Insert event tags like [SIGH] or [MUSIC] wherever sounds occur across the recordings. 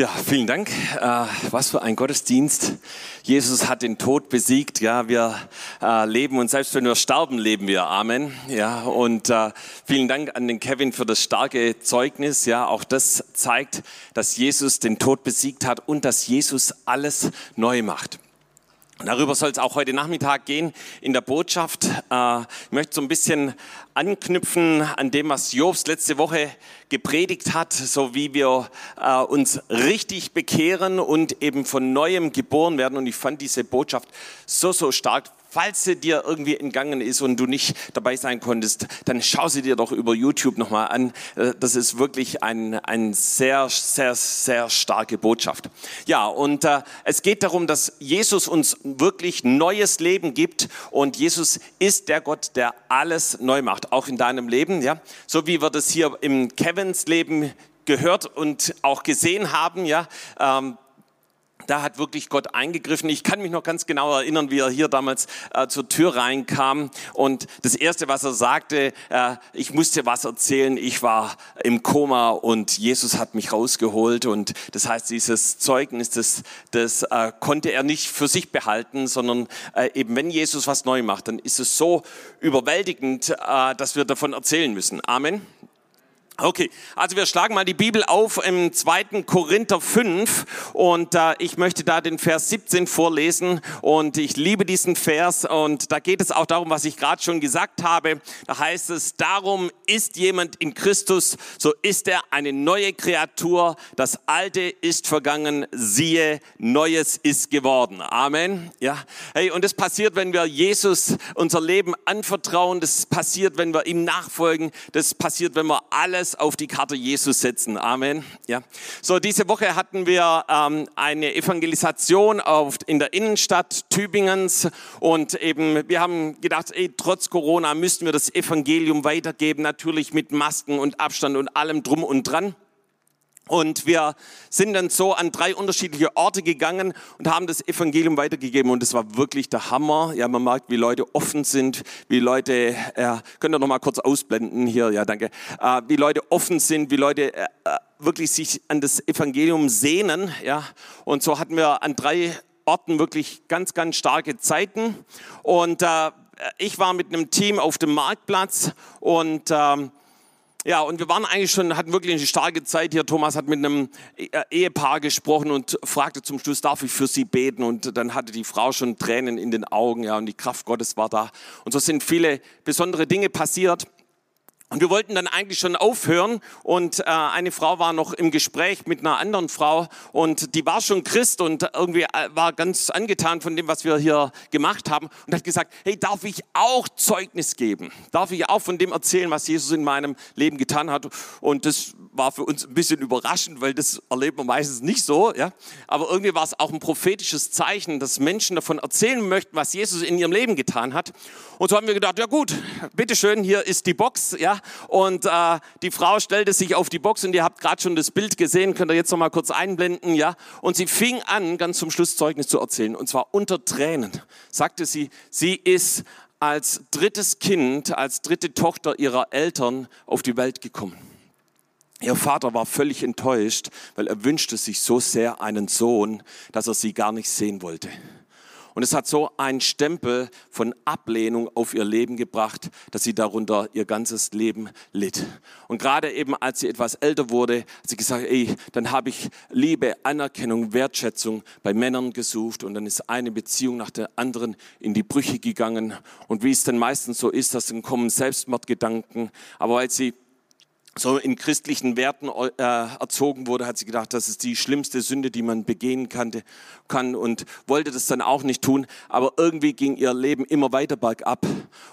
Ja, vielen Dank. Äh, was für ein Gottesdienst. Jesus hat den Tod besiegt. Ja, wir äh, leben und selbst wenn wir sterben, leben wir. Amen. Ja, und äh, vielen Dank an den Kevin für das starke Zeugnis. Ja, auch das zeigt, dass Jesus den Tod besiegt hat und dass Jesus alles neu macht. Darüber soll es auch heute Nachmittag gehen in der Botschaft. Äh, ich möchte so ein bisschen anknüpfen an dem, was Jobs letzte Woche gepredigt hat, so wie wir äh, uns richtig bekehren und eben von neuem geboren werden. Und ich fand diese Botschaft so, so stark falls sie dir irgendwie entgangen ist und du nicht dabei sein konntest, dann schau sie dir doch über YouTube nochmal an. Äh, das ist wirklich ein, ein sehr, sehr, sehr starke Botschaft. Ja, und äh, es geht darum, dass Jesus uns wirklich neues Leben gibt und Jesus ist der Gott, der alles neu macht, auch in deinem Leben. Ja, so wie wir das hier im Kevins Leben gehört und auch gesehen haben. Ja, ähm, da hat wirklich Gott eingegriffen. Ich kann mich noch ganz genau erinnern, wie er hier damals äh, zur Tür reinkam und das Erste, was er sagte, äh, ich musste was erzählen, ich war im Koma und Jesus hat mich rausgeholt und das heißt, dieses Zeugnis, das, das äh, konnte er nicht für sich behalten, sondern äh, eben wenn Jesus was neu macht, dann ist es so überwältigend, äh, dass wir davon erzählen müssen. Amen. Okay, also wir schlagen mal die Bibel auf im 2. Korinther 5 und äh, ich möchte da den Vers 17 vorlesen und ich liebe diesen Vers und da geht es auch darum, was ich gerade schon gesagt habe. Da heißt es, darum ist jemand in Christus, so ist er eine neue Kreatur, das Alte ist vergangen, siehe, Neues ist geworden. Amen. Ja, hey, und das passiert, wenn wir Jesus unser Leben anvertrauen, das passiert, wenn wir ihm nachfolgen, das passiert, wenn wir alles alles auf die Karte Jesus setzen. Amen. Ja. So, diese Woche hatten wir ähm, eine Evangelisation auf, in der Innenstadt Tübingens und eben, wir haben gedacht, ey, trotz Corona müssten wir das Evangelium weitergeben, natürlich mit Masken und Abstand und allem drum und dran. Und wir sind dann so an drei unterschiedliche Orte gegangen und haben das Evangelium weitergegeben. Und es war wirklich der Hammer. Ja, man merkt, wie Leute offen sind, wie Leute, äh, könnt ihr noch mal kurz ausblenden hier, ja, danke, äh, wie Leute offen sind, wie Leute äh, äh, wirklich sich an das Evangelium sehnen. Ja, und so hatten wir an drei Orten wirklich ganz, ganz starke Zeiten. Und äh, ich war mit einem Team auf dem Marktplatz und ähm, ja, und wir waren eigentlich schon, hatten wirklich eine starke Zeit hier. Thomas hat mit einem äh, Ehepaar gesprochen und fragte zum Schluss, darf ich für sie beten? Und dann hatte die Frau schon Tränen in den Augen, ja, und die Kraft Gottes war da. Und so sind viele besondere Dinge passiert. Und wir wollten dann eigentlich schon aufhören und äh, eine Frau war noch im Gespräch mit einer anderen Frau und die war schon Christ und irgendwie äh, war ganz angetan von dem, was wir hier gemacht haben und hat gesagt, hey, darf ich auch Zeugnis geben? Darf ich auch von dem erzählen, was Jesus in meinem Leben getan hat? Und das war für uns ein bisschen überraschend, weil das erlebt man meistens nicht so, ja. Aber irgendwie war es auch ein prophetisches Zeichen, dass Menschen davon erzählen möchten, was Jesus in ihrem Leben getan hat. Und so haben wir gedacht, ja gut, bitteschön, hier ist die Box, ja. Und äh, die Frau stellte sich auf die Box und ihr habt gerade schon das Bild gesehen, könnt ihr jetzt noch mal kurz einblenden, ja. Und sie fing an, ganz zum Schluss Zeugnis zu erzählen. Und zwar unter Tränen. Sagte sie, sie ist als drittes Kind, als dritte Tochter ihrer Eltern auf die Welt gekommen. Ihr Vater war völlig enttäuscht, weil er wünschte sich so sehr einen Sohn, dass er sie gar nicht sehen wollte. Und es hat so einen Stempel von Ablehnung auf ihr Leben gebracht, dass sie darunter ihr ganzes Leben litt. Und gerade eben als sie etwas älter wurde, hat sie gesagt, ey, dann habe ich Liebe, Anerkennung, Wertschätzung bei Männern gesucht und dann ist eine Beziehung nach der anderen in die Brüche gegangen. Und wie es dann meistens so ist, dass dann kommen Selbstmordgedanken. Aber weil sie so in christlichen Werten äh, erzogen wurde, hat sie gedacht, das ist die schlimmste Sünde, die man begehen kann, und wollte das dann auch nicht tun. Aber irgendwie ging ihr Leben immer weiter bergab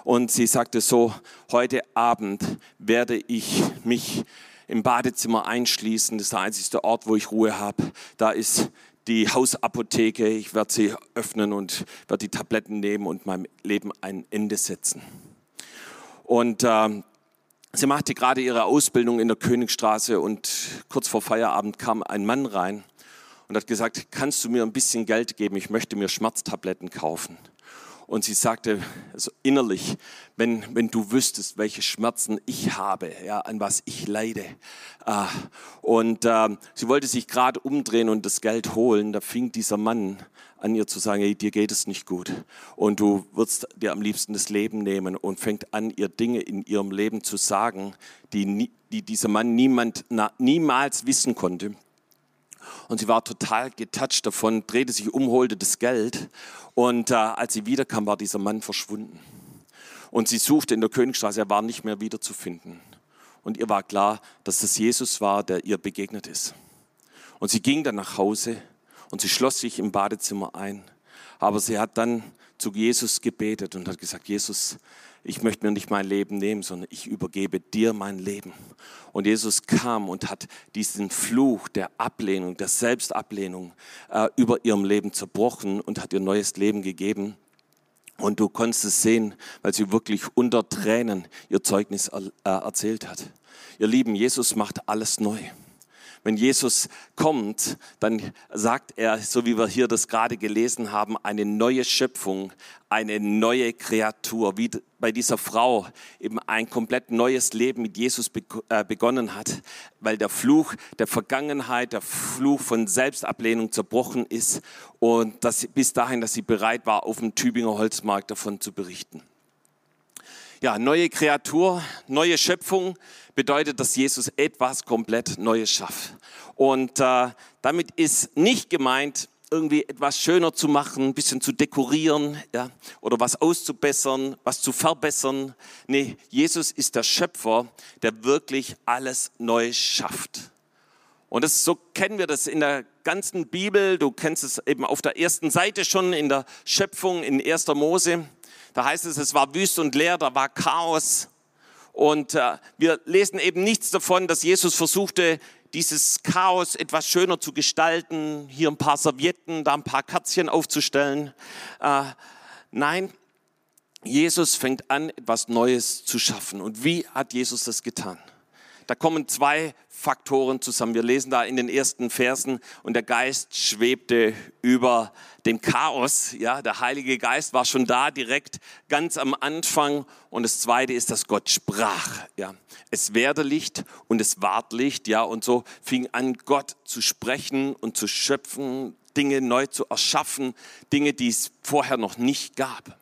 und sie sagte so, heute Abend werde ich mich im Badezimmer einschließen. Das ist der einzige Ort, wo ich Ruhe habe. Da ist die Hausapotheke. Ich werde sie öffnen und werde die Tabletten nehmen und meinem Leben ein Ende setzen. Und äh, Sie machte gerade ihre Ausbildung in der Königstraße und kurz vor Feierabend kam ein Mann rein und hat gesagt, kannst du mir ein bisschen Geld geben? Ich möchte mir Schmerztabletten kaufen. Und sie sagte also innerlich, wenn, wenn du wüsstest, welche Schmerzen ich habe, ja, an was ich leide. Äh, und äh, sie wollte sich gerade umdrehen und das Geld holen. Da fing dieser Mann an ihr zu sagen, hey, dir geht es nicht gut. Und du würdest dir am liebsten das Leben nehmen und fängt an, ihr Dinge in ihrem Leben zu sagen, die, die dieser Mann niemand, na, niemals wissen konnte. Und sie war total getoucht davon, drehte sich um, holte das Geld. Und äh, als sie wiederkam, war dieser Mann verschwunden. Und sie suchte in der Königstraße, er war nicht mehr wiederzufinden. Und ihr war klar, dass das Jesus war, der ihr begegnet ist. Und sie ging dann nach Hause und sie schloss sich im Badezimmer ein. Aber sie hat dann zu Jesus gebetet und hat gesagt, Jesus, ich möchte mir nicht mein Leben nehmen, sondern ich übergebe dir mein Leben. Und Jesus kam und hat diesen Fluch der Ablehnung, der Selbstablehnung äh, über ihrem Leben zerbrochen und hat ihr neues Leben gegeben. Und du konntest es sehen, weil sie wirklich unter Tränen ihr Zeugnis er, äh, erzählt hat. Ihr Lieben, Jesus macht alles neu. Wenn Jesus kommt, dann sagt er, so wie wir hier das gerade gelesen haben, eine neue Schöpfung, eine neue Kreatur, wie bei dieser Frau eben ein komplett neues Leben mit Jesus äh, begonnen hat, weil der Fluch der Vergangenheit, der Fluch von Selbstablehnung zerbrochen ist und dass bis dahin, dass sie bereit war, auf dem Tübinger Holzmarkt davon zu berichten. Ja, neue Kreatur, neue Schöpfung bedeutet, dass Jesus etwas komplett Neues schafft. Und äh, damit ist nicht gemeint, irgendwie etwas schöner zu machen, ein bisschen zu dekorieren, ja, oder was auszubessern, was zu verbessern. Nee, Jesus ist der Schöpfer, der wirklich alles neu schafft. Und das, so kennen wir das in der ganzen Bibel. Du kennst es eben auf der ersten Seite schon in der Schöpfung in 1. Mose. Da heißt es, es war wüst und leer, da war Chaos. Und äh, wir lesen eben nichts davon, dass Jesus versuchte, dieses Chaos etwas schöner zu gestalten, hier ein paar Servietten, da ein paar Kerzchen aufzustellen. Äh, nein, Jesus fängt an, etwas Neues zu schaffen. Und wie hat Jesus das getan? Da kommen zwei Faktoren zusammen. Wir lesen da in den ersten Versen und der Geist schwebte über dem Chaos. Ja, der Heilige Geist war schon da direkt ganz am Anfang. Und das zweite ist, dass Gott sprach. Ja, es werde Licht und es ward Licht. Ja, und so fing an, Gott zu sprechen und zu schöpfen, Dinge neu zu erschaffen, Dinge, die es vorher noch nicht gab.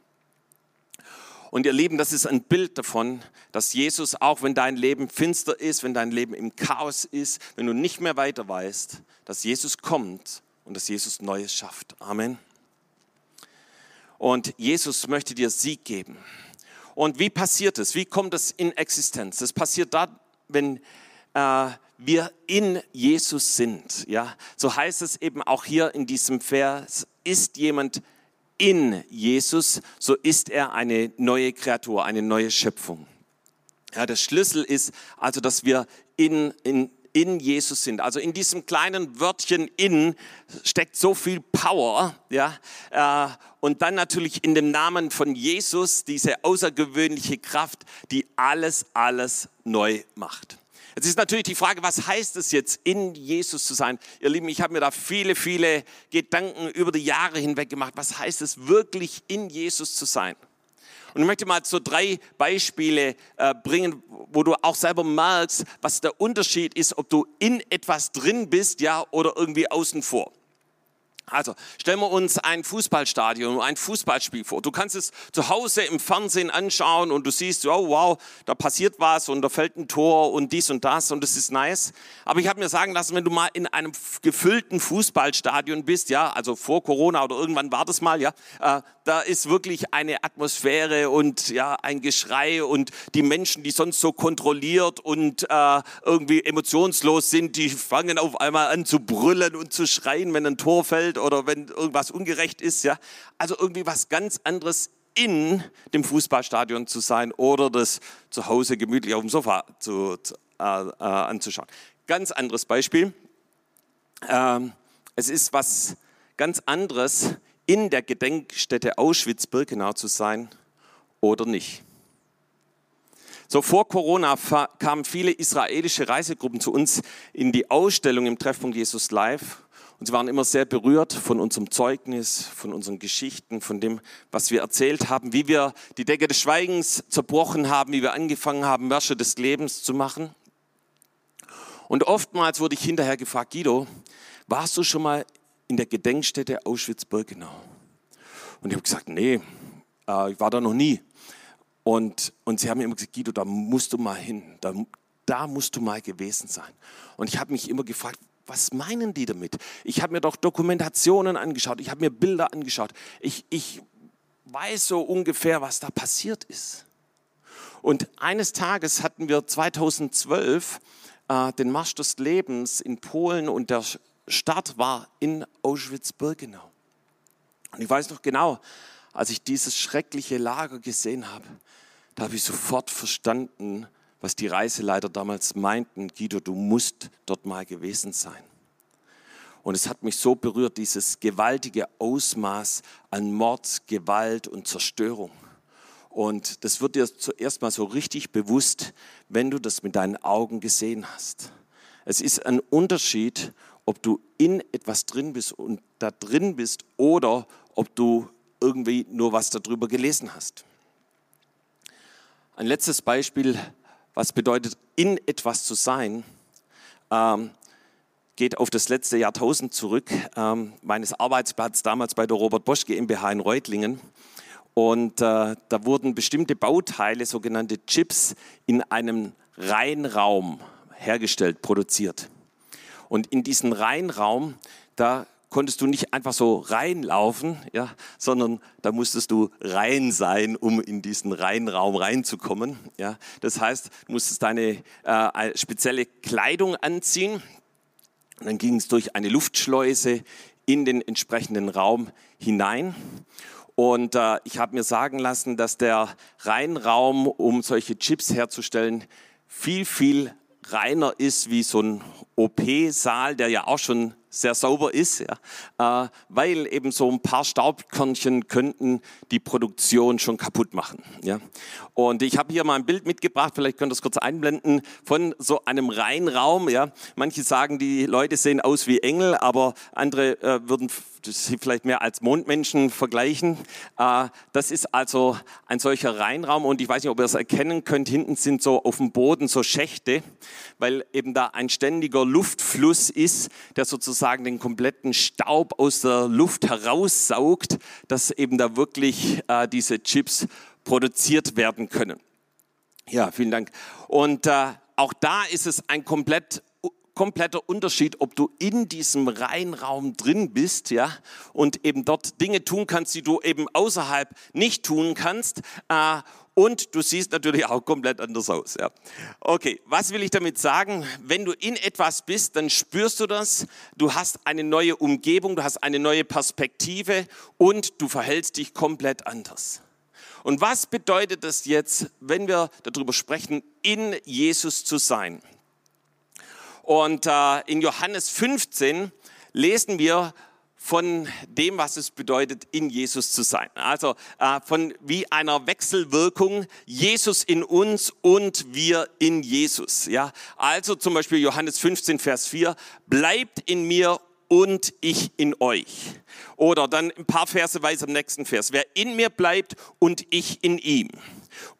Und ihr Lieben, das ist ein Bild davon, dass Jesus, auch wenn dein Leben finster ist, wenn dein Leben im Chaos ist, wenn du nicht mehr weiter weißt, dass Jesus kommt und dass Jesus Neues schafft. Amen. Und Jesus möchte dir Sieg geben. Und wie passiert es? Wie kommt es in Existenz? Das passiert da, wenn äh, wir in Jesus sind. Ja, so heißt es eben auch hier in diesem Vers: Ist jemand in Jesus, so ist er eine neue Kreatur, eine neue Schöpfung. Ja, der Schlüssel ist also, dass wir in, in, in Jesus sind. Also in diesem kleinen Wörtchen in steckt so viel Power, ja. Äh, und dann natürlich in dem Namen von Jesus diese außergewöhnliche Kraft, die alles, alles neu macht. Jetzt ist natürlich die Frage, was heißt es jetzt, in Jesus zu sein? Ihr Lieben, ich habe mir da viele, viele Gedanken über die Jahre hinweg gemacht. Was heißt es wirklich, in Jesus zu sein? Und ich möchte mal so drei Beispiele äh, bringen, wo du auch selber merkst, was der Unterschied ist, ob du in etwas drin bist, ja, oder irgendwie außen vor. Also stellen wir uns ein Fußballstadion, ein Fußballspiel vor. Du kannst es zu Hause im Fernsehen anschauen und du siehst, oh wow, da passiert was und da fällt ein Tor und dies und das und das ist nice. Aber ich habe mir sagen lassen, wenn du mal in einem gefüllten Fußballstadion bist, ja, also vor Corona oder irgendwann war das mal, ja, äh, da ist wirklich eine Atmosphäre und ja ein Geschrei und die Menschen, die sonst so kontrolliert und äh, irgendwie emotionslos sind, die fangen auf einmal an zu brüllen und zu schreien, wenn ein Tor fällt oder wenn irgendwas ungerecht ist. Ja? Also irgendwie was ganz anderes in dem Fußballstadion zu sein oder das zu Hause gemütlich auf dem Sofa zu, äh, äh, anzuschauen. Ganz anderes Beispiel. Ähm, es ist was ganz anderes, in der Gedenkstätte Auschwitz-Birkenau zu sein oder nicht. So vor Corona kamen viele israelische Reisegruppen zu uns in die Ausstellung im Treffpunkt Jesus Live Und sie waren immer sehr berührt von unserem Zeugnis, von unseren Geschichten, von dem, was wir erzählt haben, wie wir die Decke des Schweigens zerbrochen haben, wie wir angefangen haben, Märsche des Lebens zu machen. Und oftmals wurde ich hinterher gefragt, Guido, warst du schon mal in der Gedenkstätte Auschwitz-Birkenau? Und ich habe gesagt, nee, äh, ich war da noch nie. Und, und sie haben immer gesagt, Guido, da musst du mal hin, da, da musst du mal gewesen sein. Und ich habe mich immer gefragt, was meinen die damit? Ich habe mir doch Dokumentationen angeschaut, ich habe mir Bilder angeschaut. Ich, ich weiß so ungefähr, was da passiert ist. Und eines Tages hatten wir 2012 äh, den Marsch des Lebens in Polen und der Start war in Auschwitz-Birkenau. Und ich weiß noch genau, als ich dieses schreckliche Lager gesehen habe, da habe ich sofort verstanden, was die Reiseleiter damals meinten, Guido, du musst dort mal gewesen sein. Und es hat mich so berührt, dieses gewaltige Ausmaß an Mord, Gewalt und Zerstörung. Und das wird dir zuerst mal so richtig bewusst, wenn du das mit deinen Augen gesehen hast. Es ist ein Unterschied, ob du in etwas drin bist und da drin bist oder ob du irgendwie nur was darüber gelesen hast. Ein letztes Beispiel was bedeutet, in etwas zu sein, ähm, geht auf das letzte Jahrtausend zurück, ähm, meines Arbeitsplatzes damals bei der Robert Bosch GmbH in Reutlingen. Und äh, da wurden bestimmte Bauteile, sogenannte Chips, in einem Reinraum hergestellt, produziert. Und in diesen Reinraum, da konntest du nicht einfach so reinlaufen, ja, sondern da musstest du rein sein, um in diesen Reinraum reinzukommen. Ja. Das heißt, du musstest deine äh, spezielle Kleidung anziehen. Und dann ging es durch eine Luftschleuse in den entsprechenden Raum hinein. Und äh, ich habe mir sagen lassen, dass der Reinraum, um solche Chips herzustellen, viel, viel reiner ist wie so ein OP-Saal, der ja auch schon sehr sauber ist, ja, äh, weil eben so ein paar Staubkörnchen könnten die Produktion schon kaputt machen. Ja. Und ich habe hier mal ein Bild mitgebracht, vielleicht könnt ihr das kurz einblenden, von so einem Reinraum. Ja. Manche sagen, die Leute sehen aus wie Engel, aber andere äh, würden sie vielleicht mehr als Mondmenschen vergleichen. Äh, das ist also ein solcher Reinraum und ich weiß nicht, ob ihr es erkennen könnt, hinten sind so auf dem Boden so Schächte, weil eben da ein ständiger Luftfluss ist, der sozusagen den kompletten Staub aus der Luft heraussaugt, dass eben da wirklich äh, diese Chips produziert werden können. Ja, vielen Dank. Und äh, auch da ist es ein komplett kompletter Unterschied, ob du in diesem Reinraum drin bist, ja, und eben dort Dinge tun kannst, die du eben außerhalb nicht tun kannst. Äh, und du siehst natürlich auch komplett anders aus. Ja. Okay, was will ich damit sagen? Wenn du in etwas bist, dann spürst du das. Du hast eine neue Umgebung, du hast eine neue Perspektive und du verhältst dich komplett anders. Und was bedeutet das jetzt, wenn wir darüber sprechen, in Jesus zu sein? Und äh, in Johannes 15 lesen wir von dem, was es bedeutet, in Jesus zu sein. Also äh, von wie einer Wechselwirkung Jesus in uns und wir in Jesus. Ja, also zum Beispiel Johannes 15, Vers 4, bleibt in mir und ich in euch. Oder dann ein paar Verse weiter im nächsten Vers, wer in mir bleibt und ich in ihm.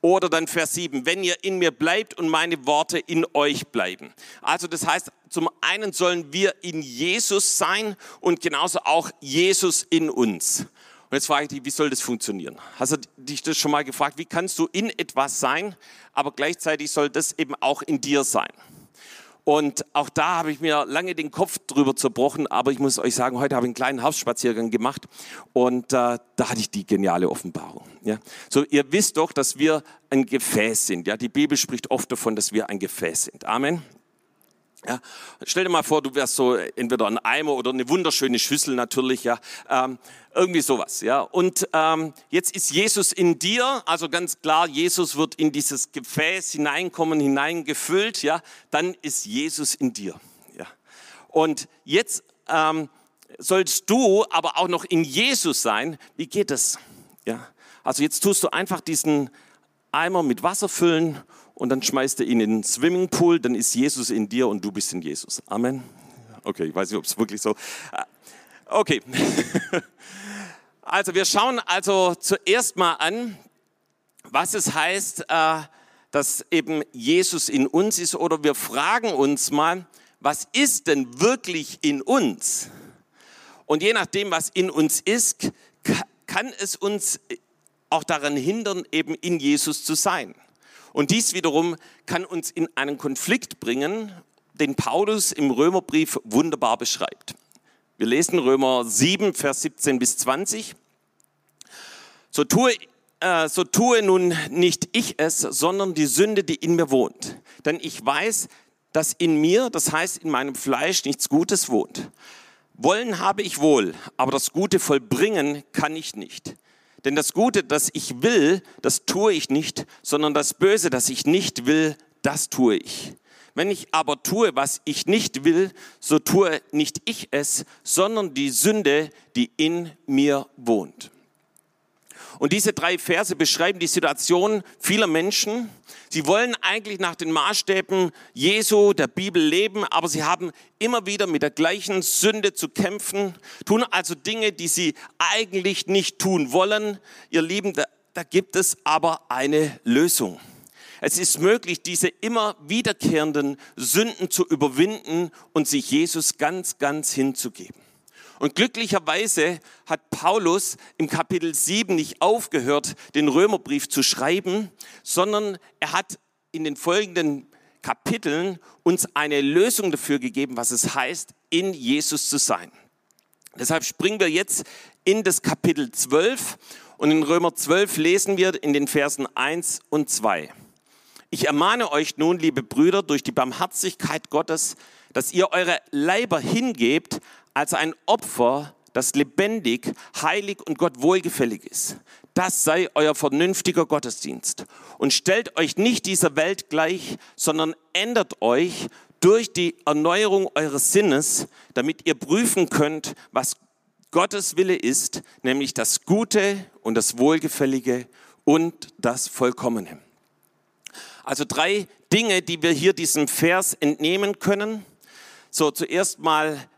Oder dann Vers 7, wenn ihr in mir bleibt und meine Worte in euch bleiben. Also das heißt, zum einen sollen wir in Jesus sein und genauso auch Jesus in uns. Und jetzt frage ich dich, wie soll das funktionieren? Hast du dich das schon mal gefragt? Wie kannst du in etwas sein, aber gleichzeitig soll das eben auch in dir sein? Und auch da habe ich mir lange den Kopf drüber zerbrochen, aber ich muss euch sagen, heute habe ich einen kleinen Hausspaziergang gemacht und äh, da hatte ich die geniale Offenbarung. Ja? So, ihr wisst doch, dass wir ein Gefäß sind. Ja? Die Bibel spricht oft davon, dass wir ein Gefäß sind. Amen. Ja, stell dir mal vor, du wärst so entweder ein Eimer oder eine wunderschöne Schüssel natürlich, ja, ähm, irgendwie sowas, ja. Und ähm, jetzt ist Jesus in dir, also ganz klar, Jesus wird in dieses Gefäß hineinkommen, hineingefüllt, ja. Dann ist Jesus in dir, ja. Und jetzt ähm, sollst du aber auch noch in Jesus sein. Wie geht das? Ja. Also jetzt tust du einfach diesen Eimer mit Wasser füllen und dann schmeißt er ihn in den Swimmingpool, dann ist Jesus in dir und du bist in Jesus. Amen. Okay, ich weiß nicht, ob es wirklich so. Äh, okay. [LAUGHS] Also wir schauen also zuerst mal an, was es heißt, äh, dass eben Jesus in uns ist oder wir fragen uns mal, was ist denn wirklich in uns? Und je nachdem, was in uns ist, kann es uns auch daran hindern, eben in Jesus zu sein. Und dies wiederum kann uns in einen Konflikt bringen, den Paulus im Römerbrief wunderbar beschreibt. Wir lesen Römer 7, Vers 17 bis 20. So tue, äh, so tue nun nicht ich es, sondern die Sünde, die in mir wohnt. Denn ich weiß, dass in mir, das heißt in meinem Fleisch, nichts Gutes wohnt. Wollen habe ich wohl, aber das Gute vollbringen kann ich nicht. Denn das Gute, das ich will, das tue ich nicht, sondern das Böse, das ich nicht will, das tue ich. Wenn ich aber tue, was ich nicht will, so tue nicht ich es, sondern die Sünde, die in mir wohnt. Und diese drei Verse beschreiben die Situation vieler Menschen. Sie wollen eigentlich nach den Maßstäben Jesu, der Bibel leben, aber sie haben immer wieder mit der gleichen Sünde zu kämpfen, tun also Dinge, die sie eigentlich nicht tun wollen. Ihr Lieben, da, da gibt es aber eine Lösung. Es ist möglich, diese immer wiederkehrenden Sünden zu überwinden und sich Jesus ganz, ganz hinzugeben. Und glücklicherweise hat Paulus im Kapitel 7 nicht aufgehört, den Römerbrief zu schreiben, sondern er hat in den folgenden Kapiteln uns eine Lösung dafür gegeben, was es heißt, in Jesus zu sein. Deshalb springen wir jetzt in das Kapitel 12 und in Römer 12 lesen wir in den Versen 1 und 2. Ich ermahne euch nun, liebe Brüder, durch die Barmherzigkeit Gottes, dass ihr eure Leiber hingebt als ein Opfer, das lebendig, heilig und Gott wohlgefällig ist. Das sei euer vernünftiger Gottesdienst. Und stellt euch nicht dieser Welt gleich, sondern ändert euch durch die Erneuerung eures Sinnes, damit ihr prüfen könnt, was Gottes Wille ist, nämlich das Gute und das Wohlgefällige und das Vollkommene. Also drei Dinge, die wir hier diesem Vers entnehmen können. So, zuerst mal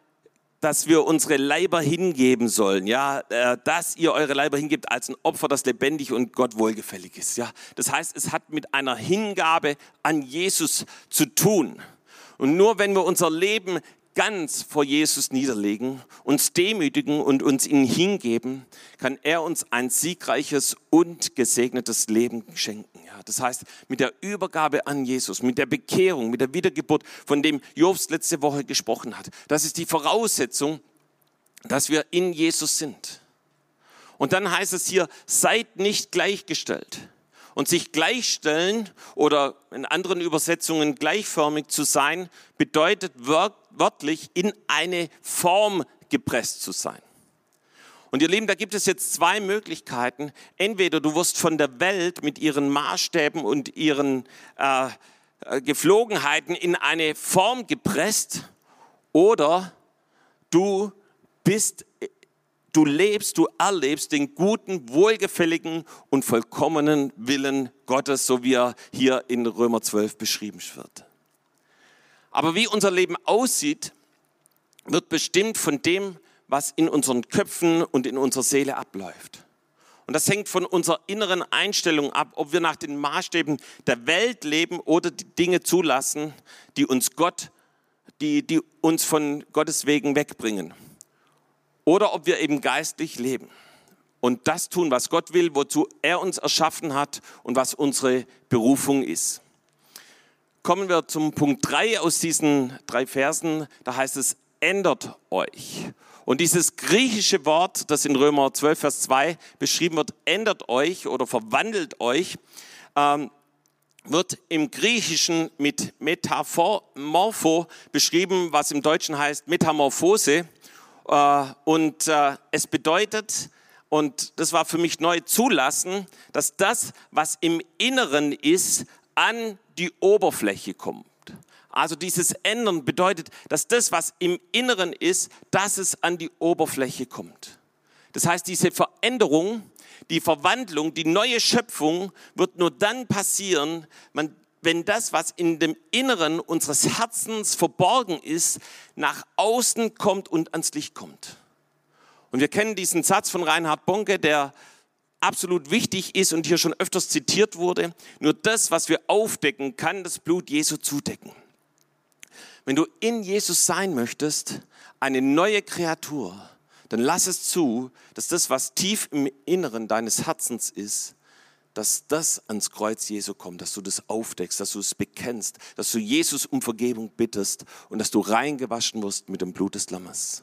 dass wir unsere Leiber hingeben sollen, ja, äh, dass ihr eure Leiber hingebt als ein Opfer, das lebendig und Gott wohlgefällig ist, ja. Das heißt, es hat mit einer Hingabe an Jesus zu tun. Und nur wenn wir unser Leben ganz vor Jesus niederlegen, uns demütigen und uns ihm hingeben, kann er uns ein siegreiches und gesegnetes Leben schenken. Ja, das heißt, mit der Übergabe an Jesus, mit der Bekehrung, mit der Wiedergeburt, von dem Jobs letzte Woche gesprochen hat. Das ist die Voraussetzung, dass wir in Jesus sind. Und dann heißt es hier, seid nicht gleichgestellt. Und sich gleichstellen oder in anderen Übersetzungen gleichförmig zu sein, bedeutet wörtlich in eine Form gepresst zu sein. Und ihr Lieben, da gibt es jetzt zwei Möglichkeiten. Entweder du wirst von der Welt mit ihren Maßstäben und ihren äh, äh Geflogenheiten in eine Form gepresst oder du bist du lebst, du erlebst den guten, wohlgefälligen und vollkommenen Willen Gottes, so wie er hier in Römer 12 beschrieben wird. Aber wie unser Leben aussieht, wird bestimmt von dem, was in unseren Köpfen und in unserer Seele abläuft. Und das hängt von unserer inneren Einstellung ab, ob wir nach den Maßstäben der Welt leben oder die Dinge zulassen, die uns Gott, die, die uns von Gottes Wegen wegbringen oder ob wir eben geistlich leben und das tun, was Gott will, wozu er uns erschaffen hat und was unsere Berufung ist. Kommen wir zum Punkt 3 aus diesen drei Versen. Da heißt es, ändert euch. Und dieses griechische Wort, das in Römer 12, Vers 2 beschrieben wird, ändert euch oder verwandelt euch, ähm, wird im Griechischen mit Metamorpho beschrieben, was im Deutschen heißt Metamorphose. Äh, und äh, es bedeutet, und das war für mich neu, zulassen, dass das, was im Inneren ist, an die Oberfläche kommt. Also dieses Ändern bedeutet, dass das, was im Inneren ist, dass es an die Oberfläche kommt. Das heißt, diese Veränderung, die Verwandlung, die neue Schöpfung wird nur dann passieren, wenn das, was in dem Inneren unseres Herzens verborgen ist, nach außen kommt und ans Licht kommt. Und wir kennen diesen Satz von Reinhard Bonke, der absolut wichtig ist und hier schon öfters zitiert wurde. Nur das, was wir aufdecken, kann das Blut Jesu zudecken. Wenn du in Jesus sein möchtest, eine neue Kreatur, dann lass es zu, dass das, was tief im Inneren deines Herzens ist, dass das ans Kreuz Jesu kommt, dass du das aufdeckst, dass du es bekennst, dass du Jesus um Vergebung bittest und dass du reingewaschen wirst mit dem Blut des Lammes.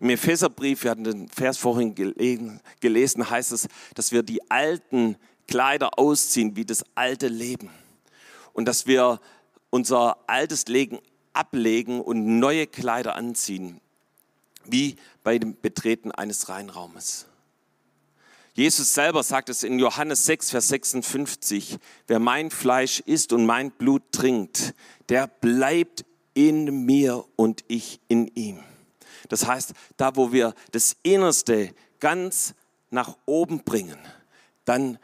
Im Epheserbrief, wir hatten den Vers vorhin gelesen, heißt es, dass wir die alten Kleider ausziehen wie das alte Leben und dass wir unser altes Leben ablegen und neue Kleider anziehen, wie bei dem Betreten eines Reinraumes. Jesus selber sagt es in Johannes 6, Vers 56, wer mein Fleisch isst und mein Blut trinkt, der bleibt in mir und ich in ihm. Das heißt, da wo wir das Innerste ganz nach oben bringen, dann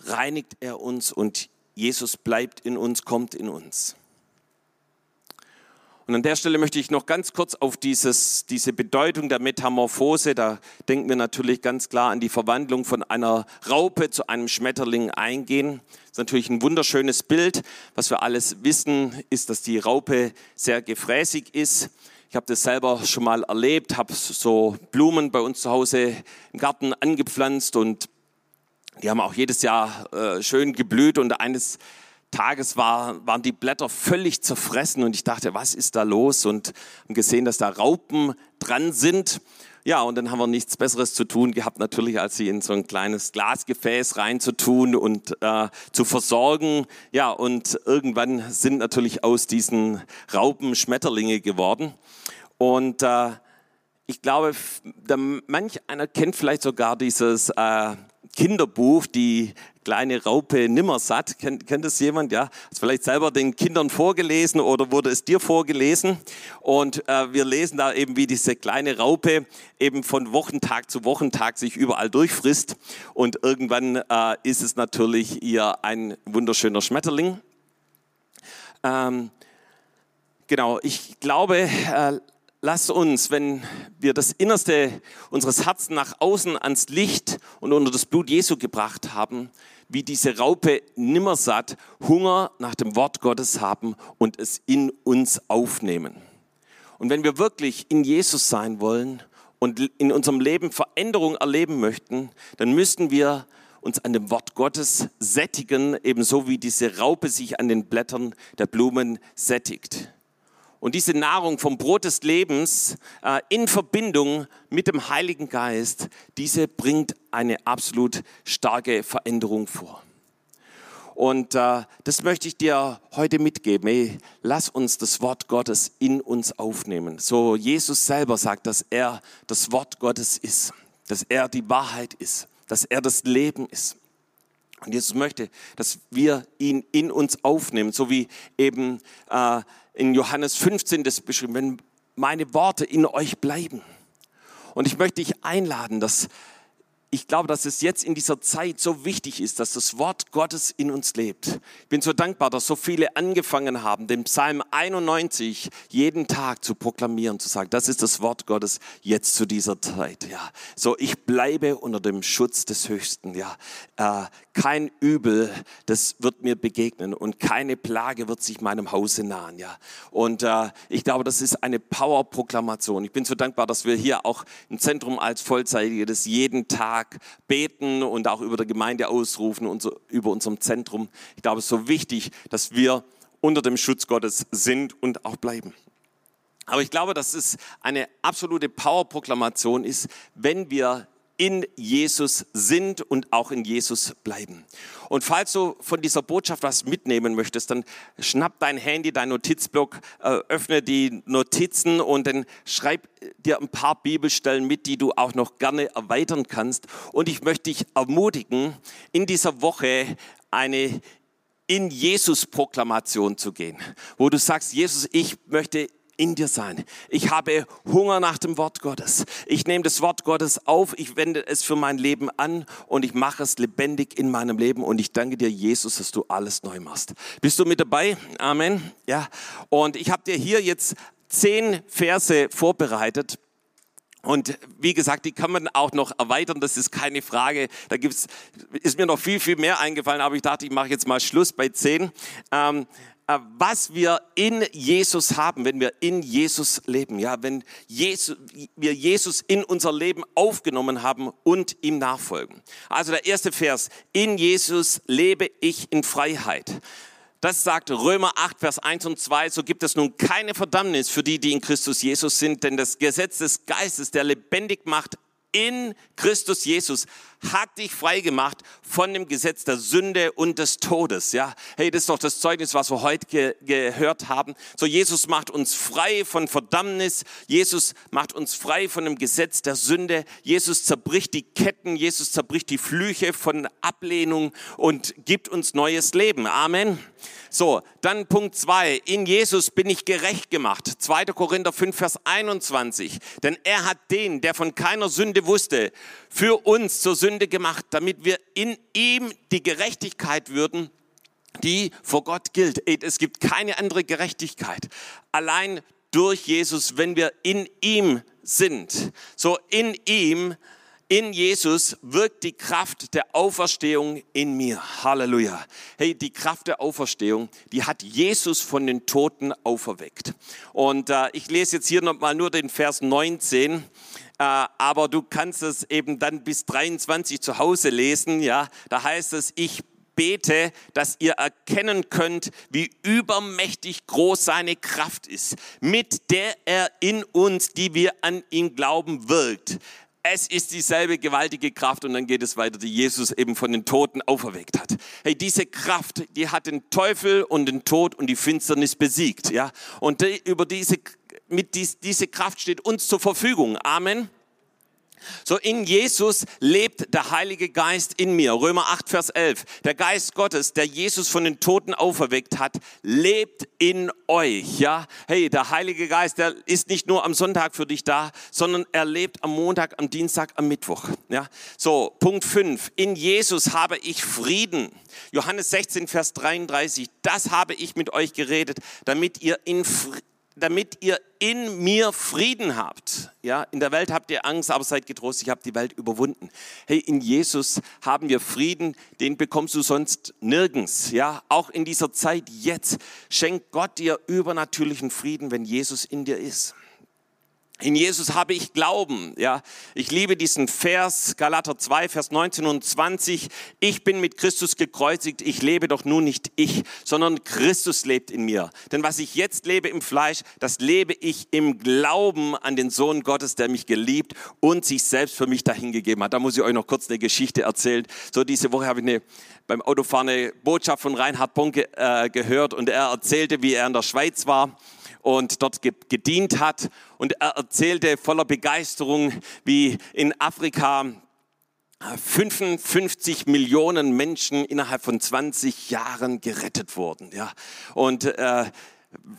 reinigt er uns und Jesus bleibt in uns, kommt in uns. Und an der Stelle möchte ich noch ganz kurz auf dieses, diese Bedeutung der Metamorphose, da denken wir natürlich ganz klar an die Verwandlung von einer Raupe zu einem Schmetterling eingehen. Das ist natürlich ein wunderschönes Bild. Was wir alles wissen, ist, dass die Raupe sehr gefräßig ist. Ich habe das selber schon mal erlebt, habe so Blumen bei uns zu Hause im Garten angepflanzt und die haben auch jedes Jahr äh, schön geblüht und eines Tages war, waren die Blätter völlig zerfressen und ich dachte, was ist da los? Und haben gesehen, dass da Raupen dran sind. Ja, und dann haben wir nichts Besseres zu tun gehabt, natürlich, als sie in so ein kleines Glasgefäß reinzutun und äh, zu versorgen. Ja, und irgendwann sind natürlich aus diesen Raupen Schmetterlinge geworden. Und äh, ich glaube, manch einer kennt vielleicht sogar dieses äh, Kinderbuch, die kleine Raupe Nimmersatt. Kennt, kennt das jemand? Ja, hast vielleicht selber den Kindern vorgelesen oder wurde es dir vorgelesen? Und äh, wir lesen da eben, wie diese kleine Raupe eben von Wochentag zu Wochentag sich überall durchfrisst. Und irgendwann äh, ist es natürlich ihr ein wunderschöner Schmetterling. Ähm, genau, ich glaube, äh, Lass uns, wenn wir das Innerste unseres Herzens nach außen ans Licht und unter das Blut Jesu gebracht haben, wie diese Raupe nimmersatt Hunger nach dem Wort Gottes haben und es in uns aufnehmen. Und wenn wir wirklich in Jesus sein wollen und in unserem Leben Veränderung erleben möchten, dann müssten wir uns an dem Wort Gottes sättigen, ebenso wie diese Raupe sich an den Blättern der Blumen sättigt. Und diese Nahrung vom Brot des Lebens äh, in Verbindung mit dem Heiligen Geist, diese bringt eine absolut starke Veränderung vor. Und äh, das möchte ich dir heute mitgeben. Hey, lass uns das Wort Gottes in uns aufnehmen. So Jesus selber sagt, dass er das Wort Gottes ist, dass er die Wahrheit ist, dass er das Leben ist. Und Jesus möchte, dass wir ihn in uns aufnehmen, so wie eben äh, in Johannes 15 das beschrieben, wenn meine Worte in euch bleiben. Und ich möchte dich einladen, dass ich glaube, dass es jetzt in dieser Zeit so wichtig ist, dass das Wort Gottes in uns lebt. Ich bin so dankbar, dass so viele angefangen haben, den Psalm 91 jeden Tag zu proklamieren, zu sagen, das ist das Wort Gottes jetzt zu dieser Zeit. Ja, so ich bleibe unter dem Schutz des Höchsten. Ja, äh, kein Übel, das wird mir begegnen und keine Plage wird sich meinem Hause nahen. Ja, und äh, ich glaube, das ist eine Power-Proklamation. Ich bin so dankbar, dass wir hier auch im Zentrum als Vollzeitige das jeden Tag beten und auch über der Gemeinde ausrufen und so, über unserem Zentrum. Ich glaube, es ist so wichtig, dass wir unter dem Schutz Gottes sind und auch bleiben. Aber ich glaube, dass es eine absolute Powerproklamation ist, wenn wir in Jesus sind und auch in Jesus bleiben. Und falls du von dieser Botschaft was mitnehmen möchtest, dann schnapp dein Handy, dein Notizblock, äh, öffne die Notizen und dann schreib dir ein paar Bibelstellen mit, die du auch noch gerne erweitern kannst. Und ich möchte dich ermutigen, in dieser Woche eine in Jesus Proklamation zu gehen, wo du sagst, Jesus, ich möchte in dir sein. Ich habe Hunger nach dem Wort Gottes. Ich nehme das Wort Gottes auf, ich wende es für mein Leben an und ich mache es lebendig in meinem Leben und ich danke dir, Jesus, dass du alles neu machst. Bist du mit dabei? Amen. Ja. Und ich habe dir hier jetzt zehn Verse vorbereitet. Und wie gesagt, die kann man auch noch erweitern, das ist keine Frage. Da gibt's, ist mir noch viel, viel mehr eingefallen, aber ich dachte, ich mache jetzt mal Schluss bei zehn. Ähm, äh, was wir in Jesus haben, wenn wir in Jesus leben, ja, wenn Jesus, wir Jesus in unser Leben aufgenommen haben und ihm nachfolgen. Also der erste Vers, in Jesus lebe ich in Freiheit. Das sagt Römer 8, Vers 1 und 2. So gibt es nun keine Verdammnis für die, die in Christus Jesus sind, denn das Gesetz des Geistes, der lebendig macht in Christus Jesus, hat dich frei gemacht von dem Gesetz der Sünde und des Todes. Ja, hey, das ist doch das Zeugnis, was wir heute ge gehört haben. So, Jesus macht uns frei von Verdammnis. Jesus macht uns frei von dem Gesetz der Sünde. Jesus zerbricht die Ketten. Jesus zerbricht die Flüche von Ablehnung und gibt uns neues Leben. Amen. So, dann Punkt zwei. In Jesus bin ich gerecht gemacht. 2. Korinther 5, Vers 21. Denn er hat den, der von keiner Sünde wusste, für uns zur Sünde gemacht, damit wir in ihm die Gerechtigkeit würden, die vor Gott gilt. Es gibt keine andere Gerechtigkeit. Allein durch Jesus, wenn wir in ihm sind. So in ihm, in Jesus wirkt die Kraft der Auferstehung in mir. Halleluja. Hey, die Kraft der Auferstehung, die hat Jesus von den Toten auferweckt. Und äh, ich lese jetzt hier nochmal nur den Vers 19. Äh, aber du kannst es eben dann bis 23 zu Hause lesen. Ja, da heißt es, ich bete, dass ihr erkennen könnt, wie übermächtig groß seine Kraft ist, mit der er in uns, die wir an ihn glauben, wirkt. Es ist dieselbe gewaltige Kraft und dann geht es weiter, die Jesus eben von den Toten auferweckt hat. Hey, diese Kraft, die hat den Teufel und den Tod und die Finsternis besiegt, ja. Und die, über diese mit dies, diese Kraft steht uns zur Verfügung. Amen. So in Jesus lebt der Heilige Geist in mir. Römer 8, Vers 11. Der Geist Gottes, der Jesus von den Toten auferweckt hat, lebt in euch. Ja, hey, der Heilige Geist, der ist nicht nur am Sonntag für dich da, sondern er lebt am Montag, am Dienstag, am Mittwoch. Ja, so Punkt 5. In Jesus habe ich Frieden. Johannes 16, Vers 33. Das habe ich mit euch geredet, damit ihr in Frieden damit ihr in mir Frieden habt. Ja, in der Welt habt ihr Angst, aber seid getrost, ich habe die Welt überwunden. Hey, in Jesus haben wir Frieden, den bekommst du sonst nirgends. Ja, auch in dieser Zeit jetzt schenkt Gott dir übernatürlichen Frieden, wenn Jesus in dir ist. In Jesus habe ich Glauben. Ja, ich liebe diesen Vers, Galater 2, Vers 19 und 20. Ich bin mit Christus gekreuzigt. Ich lebe doch nun nicht ich, sondern Christus lebt in mir. Denn was ich jetzt lebe im Fleisch, das lebe ich im Glauben an den Sohn Gottes, der mich geliebt und sich selbst für mich dahingegeben hat. Da muss ich euch noch kurz eine Geschichte erzählen. So diese Woche habe ich eine, beim Autofahren eine Botschaft von Reinhard Bonke äh, gehört und er erzählte, wie er in der Schweiz war und dort gedient hat. Und er erzählte voller Begeisterung, wie in Afrika 55 Millionen Menschen innerhalb von 20 Jahren gerettet wurden. Ja. Und äh,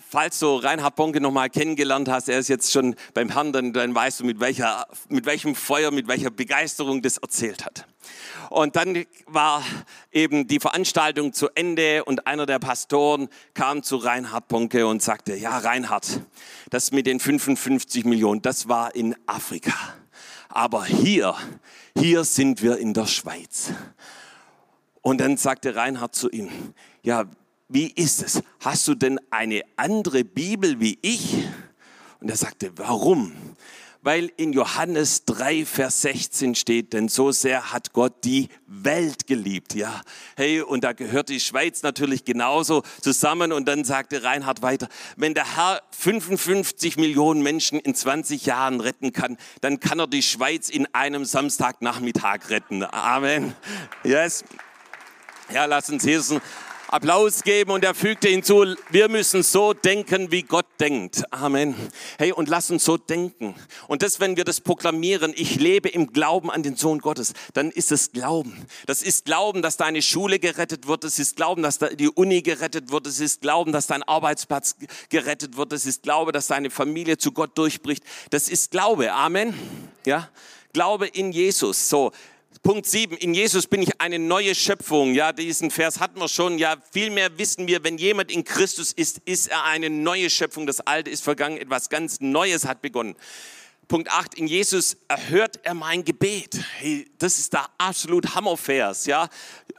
falls du Reinhard Bonke noch mal kennengelernt hast, er ist jetzt schon beim Herrn, dann, dann weißt du, mit, welcher, mit welchem Feuer, mit welcher Begeisterung das erzählt hat. Und dann war eben die Veranstaltung zu Ende und einer der Pastoren kam zu Reinhard Bonke und sagte, ja Reinhard, das mit den 55 Millionen, das war in Afrika. Aber hier, hier sind wir in der Schweiz. Und dann sagte Reinhard zu ihm, ja, wie ist es? Hast du denn eine andere Bibel wie ich? Und er sagte, warum? weil in Johannes 3, Vers 16 steht, denn so sehr hat Gott die Welt geliebt. Ja, hey, und da gehört die Schweiz natürlich genauso zusammen. Und dann sagte Reinhard weiter, wenn der Herr 55 Millionen Menschen in 20 Jahren retten kann, dann kann er die Schweiz in einem Samstagnachmittag retten. Amen. Yes. Ja, lass uns Jesus Applaus geben und er fügte hinzu, wir müssen so denken, wie Gott denkt. Amen. Hey, und lass uns so denken. Und das, wenn wir das proklamieren, ich lebe im Glauben an den Sohn Gottes, dann ist es Glauben. Das ist Glauben, dass deine Schule gerettet wird. Das ist Glauben, dass die Uni gerettet wird. Das ist Glauben, dass dein Arbeitsplatz gerettet wird. Das ist Glaube, dass deine Familie zu Gott durchbricht. Das ist Glaube. Amen. Ja. Glaube in Jesus. So. Punkt 7, in Jesus bin ich eine neue Schöpfung. Ja, diesen Vers hatten wir schon. Ja, vielmehr wissen wir, wenn jemand in Christus ist, ist er eine neue Schöpfung. Das Alte ist vergangen, etwas ganz Neues hat begonnen. Punkt 8, in Jesus erhört er mein Gebet. Hey, das ist der absolut Hammervers, ja.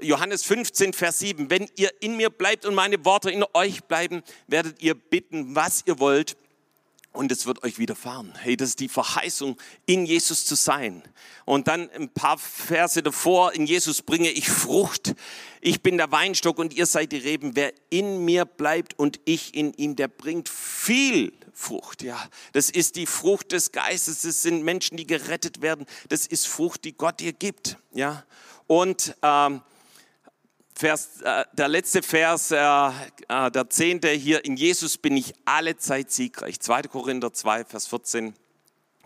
Johannes 15, Vers 7, wenn ihr in mir bleibt und meine Worte in euch bleiben, werdet ihr bitten, was ihr wollt und es wird euch widerfahren. Hey, das ist die Verheißung, in Jesus zu sein. Und dann ein paar Verse davor, in Jesus bringe ich Frucht. Ich bin der Weinstock und ihr seid die Reben. Wer in mir bleibt und ich in ihm, der bringt viel Frucht. Ja, das ist die Frucht des Geistes. Das sind Menschen, die gerettet werden. Das ist Frucht, die Gott dir gibt. Ja, und ähm, Vers, äh, der letzte Vers, äh, äh, der zehnte hier, in Jesus bin ich alle Zeit siegreich. 2. Korinther 2, Vers 14.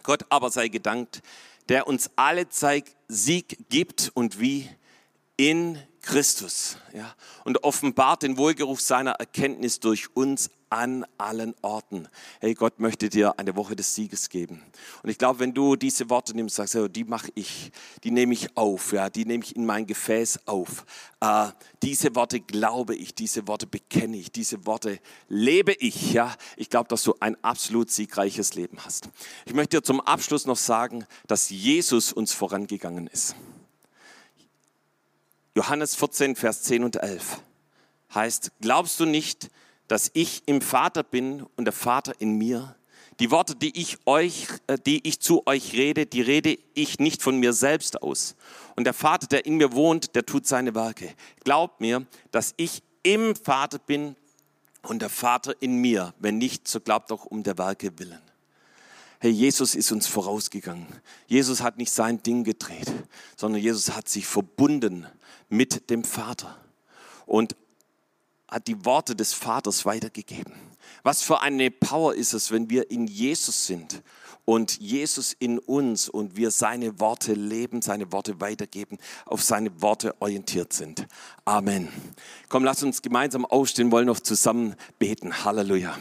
Gott aber sei gedankt, der uns alle Zeit Sieg gibt und wie in Christus. Ja, und offenbart den Wohlgeruch seiner Erkenntnis durch uns an allen Orten. Hey, Gott möchte dir eine Woche des Sieges geben. Und ich glaube, wenn du diese Worte nimmst, sagst, du, die mache ich, die nehme ich auf, ja, die nehme ich in mein Gefäß auf. Äh, diese Worte glaube ich, diese Worte bekenne ich, diese Worte lebe ich. Ja, ich glaube, dass du ein absolut siegreiches Leben hast. Ich möchte dir zum Abschluss noch sagen, dass Jesus uns vorangegangen ist. Johannes 14, Vers 10 und 11 heißt, glaubst du nicht, dass ich im Vater bin und der Vater in mir? Die Worte, die ich euch, äh, die ich zu euch rede, die rede ich nicht von mir selbst aus. Und der Vater, der in mir wohnt, der tut seine Werke. Glaubt mir, dass ich im Vater bin und der Vater in mir. Wenn nicht, so glaubt doch um der Werke willen. Hey, Jesus ist uns vorausgegangen. Jesus hat nicht sein Ding gedreht, sondern Jesus hat sich verbunden mit dem Vater und hat die Worte des Vaters weitergegeben. Was für eine Power ist es, wenn wir in Jesus sind und Jesus in uns und wir seine Worte leben, seine Worte weitergeben, auf seine Worte orientiert sind. Amen. Komm, lass uns gemeinsam aufstehen, wollen noch zusammen beten. Halleluja.